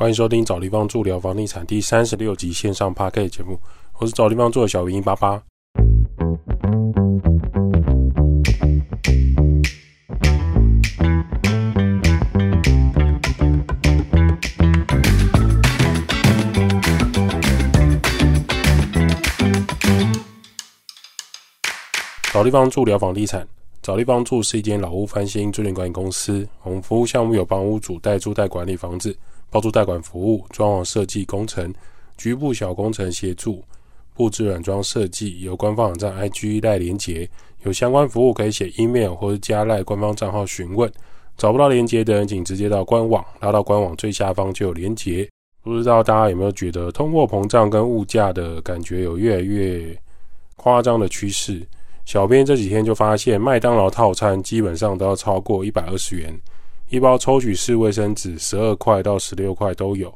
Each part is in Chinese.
欢迎收听找地方住聊房地产第三十六集线上 p a r k 节目，我是找地方住的小云八八。找地方住聊房地产，找地方住是一间老屋翻新租赁管理公司。我们服务项目有帮屋主代租代管理房子、包租代管服务、装潢设计工程、局部小工程协助、布置软装设计。有官方网站 IG 赖连接，有相关服务可以写 email 或者加赖官方账号询问。找不到连接的人，请直接到官网，拉到官网最下方就有连接。不知道大家有没有觉得通货膨胀跟物价的感觉有越来越夸张的趋势？小编这几天就发现，麦当劳套餐基本上都要超过一百二十元，一包抽取式卫生纸十二块到十六块都有，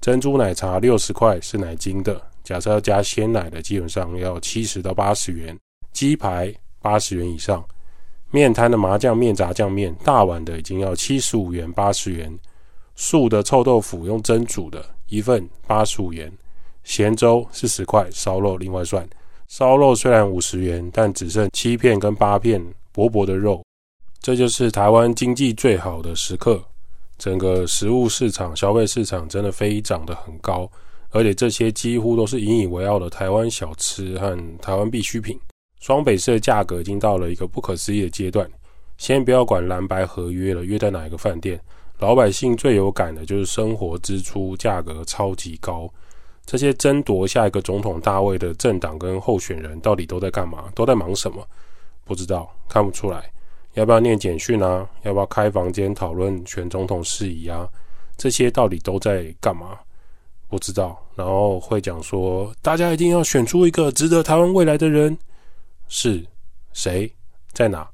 珍珠奶茶六十块是奶精的，假设要加鲜奶的，基本上要七十到八十元，鸡排八十元以上，面摊的麻酱面、炸酱面大碗的已经要七十五元、八十元，素的臭豆腐用蒸煮的一份八十五元，咸粥四十块，烧肉另外算。烧肉虽然五十元，但只剩七片跟八片薄薄的肉。这就是台湾经济最好的时刻，整个食物市场、消费市场真的飞涨得很高，而且这些几乎都是引以为傲的台湾小吃和台湾必需品。双北市的价格已经到了一个不可思议的阶段。先不要管蓝白合约了，约在哪一个饭店，老百姓最有感的就是生活支出价格超级高。这些争夺下一个总统大位的政党跟候选人到底都在干嘛？都在忙什么？不知道，看不出来。要不要念简讯啊？要不要开房间讨论选总统事宜啊？这些到底都在干嘛？不知道。然后会讲说，大家一定要选出一个值得台湾未来的人，是谁？在哪？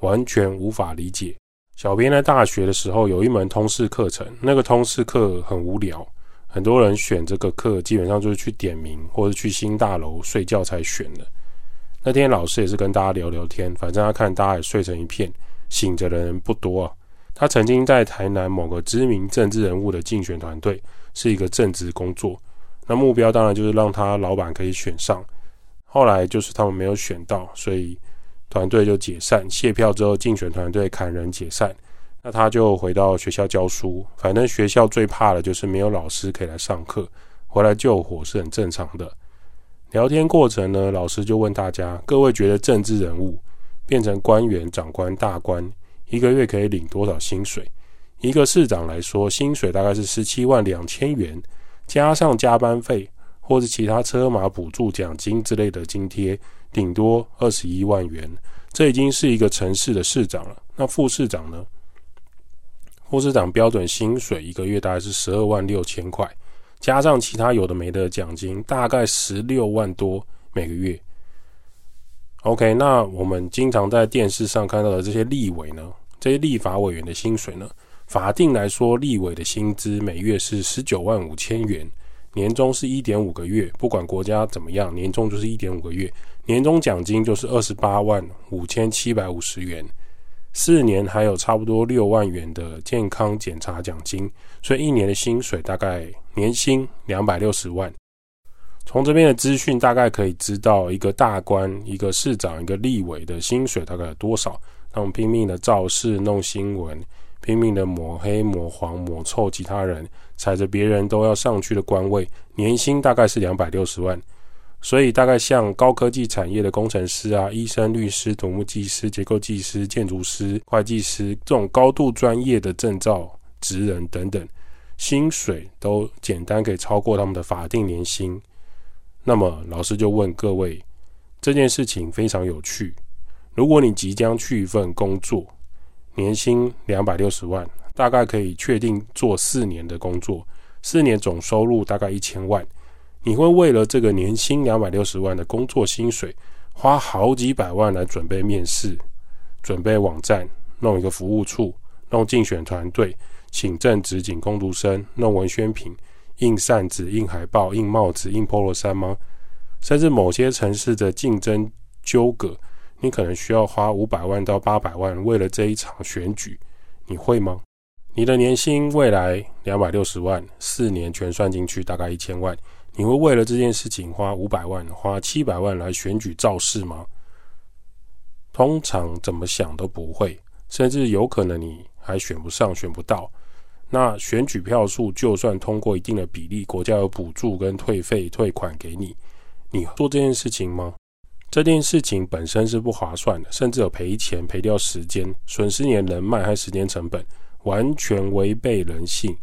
完全无法理解。小编在大学的时候有一门通识课程，那个通识课很无聊。很多人选这个课，基本上就是去点名或者去新大楼睡觉才选的。那天老师也是跟大家聊聊天，反正他看大家也睡成一片，醒着的人不多啊。他曾经在台南某个知名政治人物的竞选团队，是一个正职工作。那目标当然就是让他老板可以选上。后来就是他们没有选到，所以团队就解散。卸票之后，竞选团队砍人解散。那他就回到学校教书，反正学校最怕的就是没有老师可以来上课，回来救火是很正常的。聊天过程呢，老师就问大家：各位觉得政治人物变成官员、长官、大官，一个月可以领多少薪水？一个市长来说，薪水大概是十七万两千元，加上加班费或是其他车马补助、奖金之类的津贴，顶多二十一万元。这已经是一个城市的市长了。那副市长呢？副市长标准薪水一个月大概是十二万六千块，加上其他有的没的奖金，大概十六万多每个月。OK，那我们经常在电视上看到的这些立委呢，这些立法委员的薪水呢，法定来说，立委的薪资每月是十九万五千元，年终是一点五个月，不管国家怎么样，年终就是一点五个月，年终奖金就是二十八万五千七百五十元。四年还有差不多六万元的健康检查奖金，所以一年的薪水大概年薪两百六十万。从这边的资讯大概可以知道，一个大官、一个市长、一个立委的薪水大概有多少。他们拼命的造势、弄新闻，拼命的抹黑、抹黄、抹臭其他人，踩着别人都要上去的官位，年薪大概是两百六十万。所以，大概像高科技产业的工程师啊、医生、律师、土木技师、结构技师、建筑师、会计师这种高度专业的证照职人等等，薪水都简单可以超过他们的法定年薪。那么，老师就问各位，这件事情非常有趣。如果你即将去一份工作，年薪两百六十万，大概可以确定做四年的工作，四年总收入大概一千万。你会为了这个年薪两百六十万的工作薪水，花好几百万来准备面试、准备网站、弄一个服务处、弄竞选团队、请正职、请工读生、弄文宣品、印扇子、印海报、印帽子、印 polo 衫吗？甚至某些城市的竞争纠葛，你可能需要花五百万到八百万，为了这一场选举，你会吗？你的年薪未来两百六十万，四年全算进去大概一千万，你会为了这件事情花五百万、花七百万来选举造势吗？通常怎么想都不会，甚至有可能你还选不上、选不到。那选举票数就算通过一定的比例，国家有补助跟退费、退款给你，你做这件事情吗？这件事情本身是不划算的，甚至有赔钱、赔掉时间、损失你的人脉和时间成本。完全违背人性。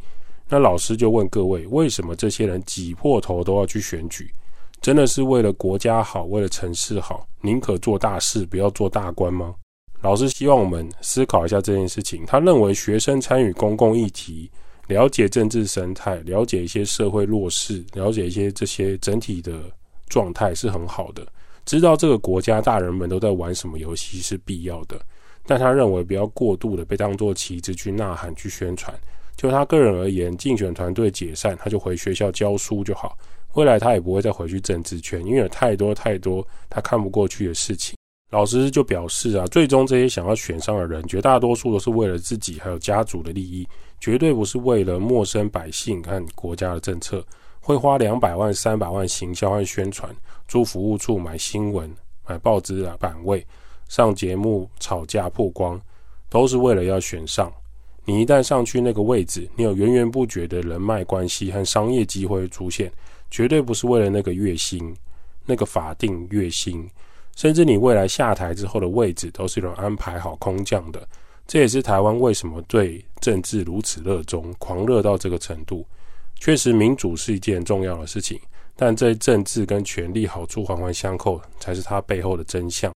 那老师就问各位：为什么这些人挤破头都要去选举？真的是为了国家好，为了城市好，宁可做大事，不要做大官吗？老师希望我们思考一下这件事情。他认为学生参与公共议题，了解政治生态，了解一些社会弱势，了解一些这些整体的状态是很好的。知道这个国家大人们都在玩什么游戏是必要的。但他认为不要过度的被当作旗帜去呐喊、去宣传。就他个人而言，竞选团队解散，他就回学校教书就好。未来他也不会再回去政治圈，因为有太多太多他看不过去的事情。老师就表示啊，最终这些想要选上的人，绝大多数都是为了自己还有家族的利益，绝对不是为了陌生百姓和国家的政策。会花两百万、三百万行销和宣传，租服务处、买新闻、买报纸啊版位。上节目吵架曝光，都是为了要选上你。一旦上去那个位置，你有源源不绝的人脉关系和商业机会出现，绝对不是为了那个月薪、那个法定月薪，甚至你未来下台之后的位置都是有人安排好空降的。这也是台湾为什么对政治如此热衷、狂热到这个程度。确实，民主是一件重要的事情，但这政治跟权力好处环环相扣，才是它背后的真相。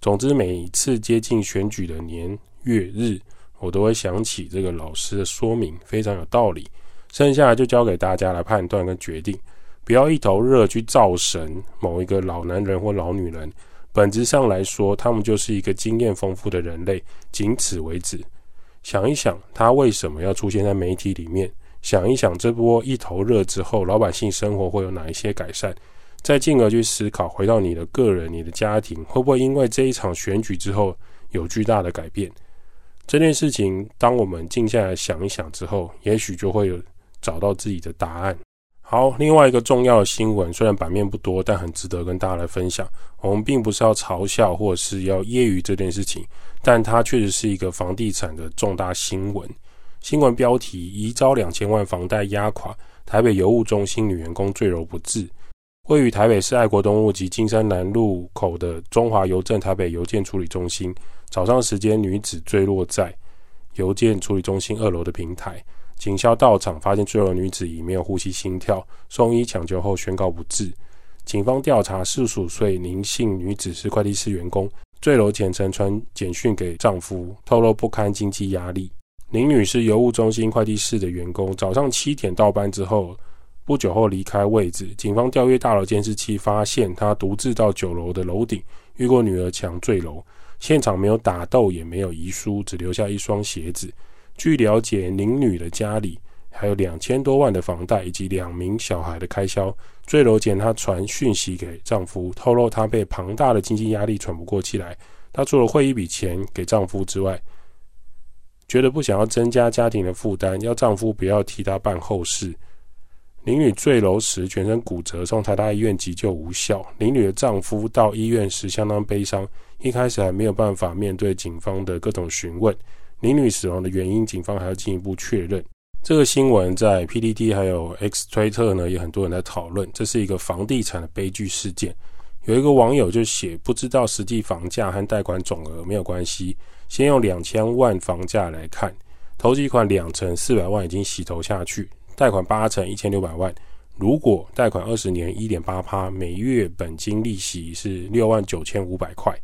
总之，每一次接近选举的年月日，我都会想起这个老师的说明，非常有道理。剩下的就交给大家来判断跟决定，不要一头热去造神某一个老男人或老女人。本质上来说，他们就是一个经验丰富的人类，仅此为止。想一想，他为什么要出现在媒体里面？想一想，这波一头热之后，老百姓生活会有哪一些改善？再进而去思考，回到你的个人、你的家庭，会不会因为这一场选举之后有巨大的改变？这件事情，当我们静下来想一想之后，也许就会有找到自己的答案。好，另外一个重要的新闻，虽然版面不多，但很值得跟大家来分享。我们并不是要嘲笑或是要揶揄这件事情，但它确实是一个房地产的重大新闻。新闻标题：一招两千万房贷压垮台北邮务中心女员工坠楼不治。位于台北市爱国东路及金山南路口的中华邮政台北邮件处理中心，早上时间，女子坠落在邮件处理中心二楼的平台。警消到场，发现坠楼女子已没有呼吸、心跳，送医抢救后宣告不治。警方调查，四十五岁林姓女子是快递室员工，坠楼前曾传简讯给丈夫，透露不堪经济压力。林女士邮务中心快递室的员工，早上七点到班之后。不久后离开位置，警方调阅大楼监视器，发现他独自到九楼的楼顶，越过女儿墙坠楼。现场没有打斗，也没有遗书，只留下一双鞋子。据了解，林女的家里还有两千多万的房贷以及两名小孩的开销。坠楼前，她传讯息给丈夫，透露她被庞大的经济压力喘不过气来。她除了汇一笔钱给丈夫之外，觉得不想要增加家庭的负担，要丈夫不要替她办后事。林女坠楼时全身骨折，送台大医院急救无效。林女的丈夫到医院时相当悲伤，一开始还没有办法面对警方的各种询问。林女死亡的原因，警方还要进一步确认。这个新闻在 PDD 还有 X 推特呢，也很多人在讨论。这是一个房地产的悲剧事件。有一个网友就写：不知道实际房价和贷款总额没有关系，先用两千万房价来看，头几款两成四百万已经洗头下去。贷款八成一千六百万，如果贷款二十年一点八趴，每月本金利息是六万九千五百块。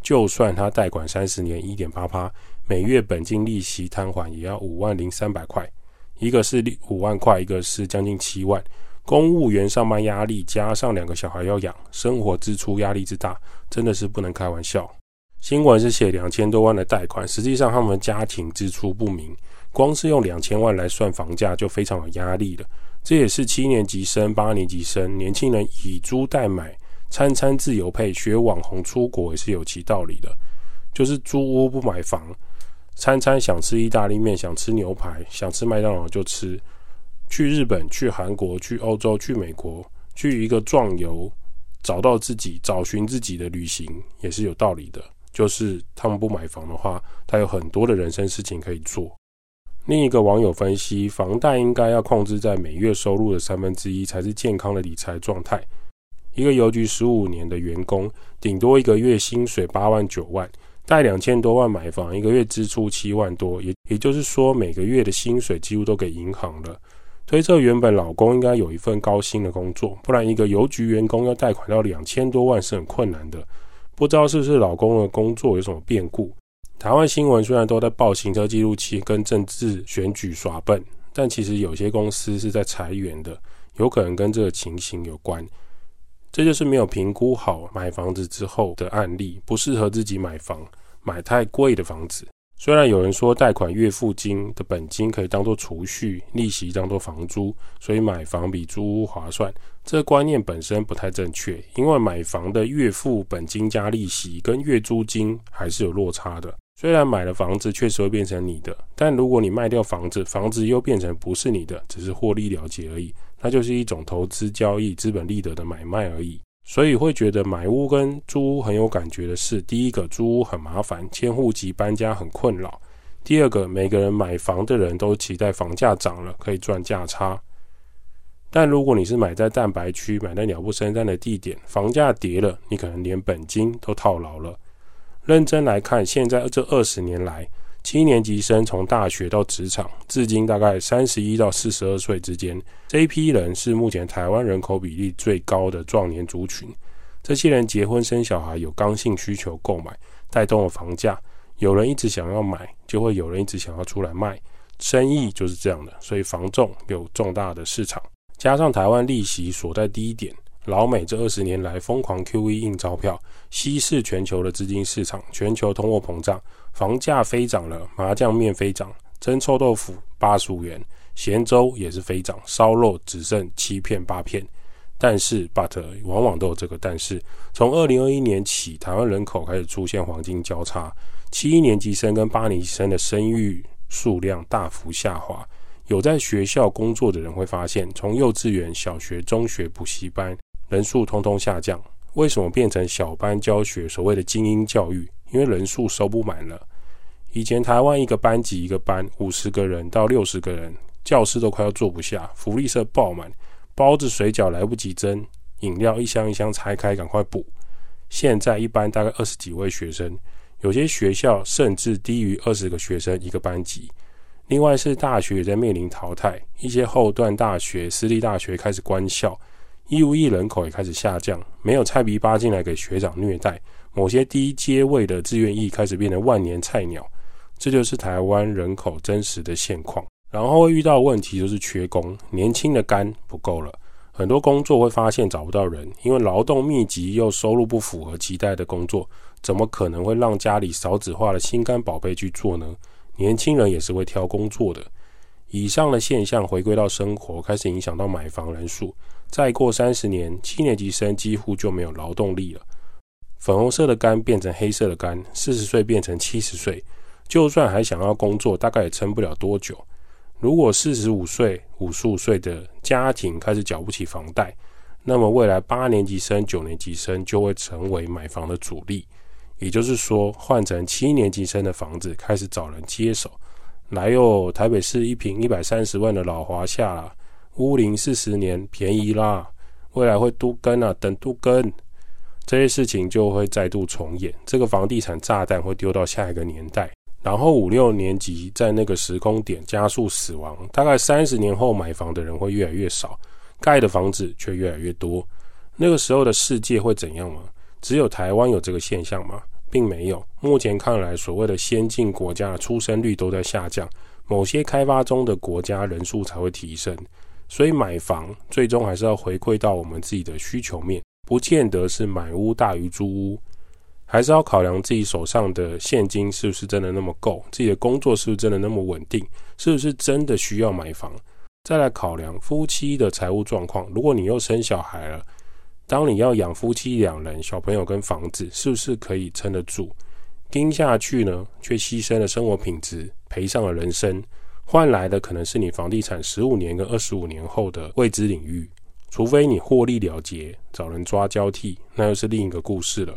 就算他贷款三十年一点八趴，每月本金利息摊还也要五万零三百块。一个是五万块，一个是将近七万。公务员上班压力加上两个小孩要养，生活支出压力之大，真的是不能开玩笑。新闻是写两千多万的贷款，实际上他们家庭支出不明。光是用两千万来算房价就非常有压力了。这也是七年级生、八年级生年轻人以租代买、餐餐自由配、学网红出国也是有其道理的。就是租屋不买房，餐餐想吃意大利面，想吃牛排，想吃麦当劳就吃。去日本、去韩国、去欧洲、去美国，去一个壮游，找到自己、找寻自己的旅行也是有道理的。就是他们不买房的话，他有很多的人生事情可以做。另一个网友分析，房贷应该要控制在每月收入的三分之一，才是健康的理财状态。一个邮局十五年的员工，顶多一个月薪水八万九万。贷两千多万买房，一个月支出七万多，也也就是说每个月的薪水几乎都给银行了。推测原本老公应该有一份高薪的工作，不然一个邮局员工要贷款到两千多万是很困难的。不知道是不是老公的工作有什么变故？台湾新闻虽然都在报行车记录器跟政治选举耍笨，但其实有些公司是在裁员的，有可能跟这个情形有关。这就是没有评估好买房子之后的案例，不适合自己买房，买太贵的房子。虽然有人说贷款月付金的本金可以当做储蓄，利息当做房租，所以买房比租屋划算。这个观念本身不太正确，因为买房的月付本金加利息跟月租金还是有落差的。虽然买了房子确实会变成你的，但如果你卖掉房子，房子又变成不是你的，只是获利了结而已。那就是一种投资交易、资本利得的买卖而已，所以会觉得买屋跟租屋很有感觉的是：第一个，租屋很麻烦，迁户籍搬家很困扰；第二个，每个人买房的人都期待房价涨了可以赚价差，但如果你是买在蛋白区、买在鸟不生蛋的地点，房价跌了，你可能连本金都套牢了。认真来看，现在这二十年来。七年级生从大学到职场，至今大概三十一到四十二岁之间，这一批人是目前台湾人口比例最高的壮年族群。这些人结婚生小孩有刚性需求购买，带动了房价。有人一直想要买，就会有人一直想要出来卖，生意就是这样的。所以房仲有重大的市场，加上台湾利息所在低点，老美这二十年来疯狂 QE 印钞票，稀释全球的资金市场，全球通货膨胀。房价飞涨了，麻酱面飞涨，蒸臭豆腐八十五元，咸粥也是飞涨，烧肉只剩七片八片。但是，but 往往都有这个但是。从二零二一年起，台湾人口开始出现黄金交叉，七一年级生跟八年级生的生育数量大幅下滑。有在学校工作的人会发现，从幼稚园、小学、中学、补习班人数通通下降。为什么变成小班教学？所谓的精英教育。因为人数收不满了，以前台湾一个班级一个班五十个人到六十个人，教室都快要坐不下，福利社爆满，包子水饺来不及蒸，饮料一箱一箱拆开赶快补。现在一班大概二十几位学生，有些学校甚至低于二十个学生一个班级。另外是大学也在面临淘汰，一些后段大学、私立大学开始关校，义务役人口也开始下降，没有菜逼扒进来给学长虐待。某些低阶位的志愿役开始变成万年菜鸟，这就是台湾人口真实的现况。然后会遇到问题就是缺工，年轻的肝不够了，很多工作会发现找不到人，因为劳动密集又收入不符合期待的工作，怎么可能会让家里少子化的心肝宝贝去做呢？年轻人也是会挑工作的。以上的现象回归到生活，开始影响到买房人数。再过三十年，七年级生几乎就没有劳动力了。粉红色的肝变成黑色的肝，四十岁变成七十岁，就算还想要工作，大概也撑不了多久。如果四十五岁、五十五岁的家庭开始缴不起房贷，那么未来八年级生、九年级生就会成为买房的主力。也就是说，换成七年级生的房子开始找人接手。来哟，台北市一平一百三十万的老华夏啦，屋龄四十年，便宜啦。未来会都根啊，等都根。这些事情就会再度重演，这个房地产炸弹会丢到下一个年代，然后五六年级在那个时空点加速死亡，大概三十年后买房的人会越来越少，盖的房子却越来越多。那个时候的世界会怎样吗？只有台湾有这个现象吗？并没有。目前看来，所谓的先进国家的出生率都在下降，某些开发中的国家人数才会提升。所以买房最终还是要回馈到我们自己的需求面。不见得是买屋大于租屋，还是要考量自己手上的现金是不是真的那么够，自己的工作是不是真的那么稳定，是不是真的需要买房，再来考量夫妻的财务状况。如果你又生小孩了，当你要养夫妻两人，小朋友跟房子是不是可以撑得住？盯下去呢，却牺牲了生活品质，赔上了人生，换来的可能是你房地产十五年跟二十五年后的未知领域。除非你获利了结，找人抓交替，那又是另一个故事了。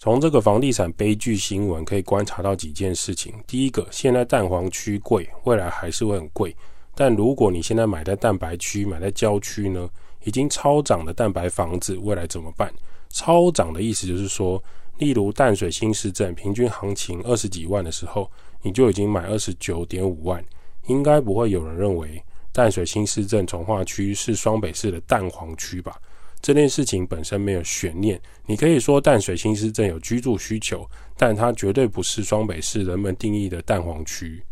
从这个房地产悲剧新闻可以观察到几件事情：第一个，现在蛋黄区贵，未来还是会很贵。但如果你现在买在蛋白区、买在郊区呢，已经超涨的蛋白房子，未来怎么办？超涨的意思就是说，例如淡水新市镇平均行情二十几万的时候，你就已经买二十九点五万，应该不会有人认为。淡水新市镇从化区是双北市的蛋黄区吧？这件事情本身没有悬念。你可以说淡水新市镇有居住需求，但它绝对不是双北市人们定义的蛋黄区。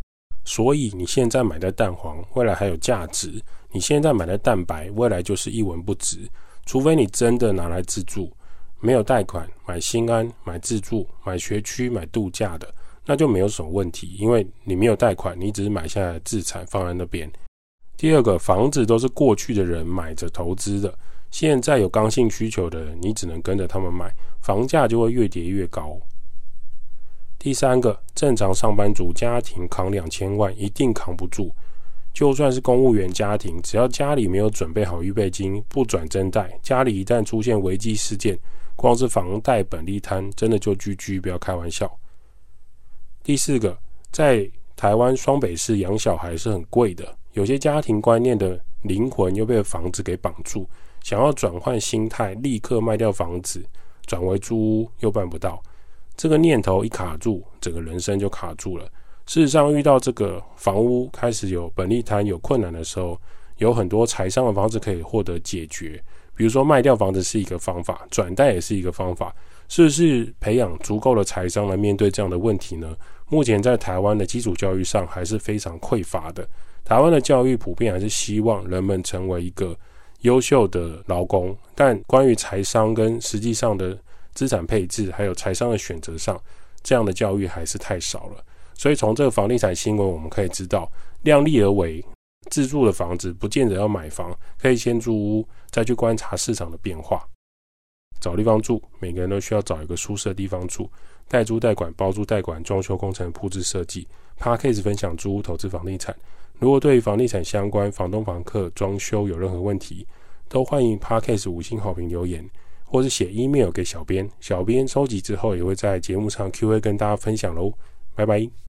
所以你现在买的蛋黄，未来还有价值；你现在买的蛋白，未来就是一文不值。除非你真的拿来自住，没有贷款买新安、买自住、买学区、买度假的，那就没有什么问题，因为你没有贷款，你只是买下来自产放在那边。第二个房子都是过去的人买着投资的，现在有刚性需求的人，你只能跟着他们买，房价就会越跌越高。第三个，正常上班族家庭扛两千万一定扛不住，就算是公务员家庭，只要家里没有准备好预备金，不转真贷，家里一旦出现危机事件，光是房贷本利摊，真的就居居，不要开玩笑。第四个，在台湾双北市养小孩是很贵的。有些家庭观念的灵魂又被房子给绑住，想要转换心态，立刻卖掉房子，转为租屋又办不到。这个念头一卡住，整个人生就卡住了。事实上，遇到这个房屋开始有本利摊有困难的时候，有很多财商的方式可以获得解决。比如说卖掉房子是一个方法，转贷也是一个方法。是不是培养足够的财商来面对这样的问题呢？目前在台湾的基础教育上还是非常匮乏的。台湾的教育普遍还是希望人们成为一个优秀的劳工，但关于财商跟实际上的资产配置，还有财商的选择上，这样的教育还是太少了。所以从这个房地产新闻我们可以知道，量力而为，自住的房子不见得要买房，可以先租屋，再去观察市场的变化。找地方住，每个人都需要找一个舒适的地方住。代租代管、包租代管、装修工程、布置设计。p a r k a s e 分享租屋投资房地产。如果对房地产相关、房东、房客、装修有任何问题，都欢迎 Parkcase 五星好评留言，或是写 email 给小编，小编收集之后也会在节目上 Q&A 跟大家分享喽。拜拜。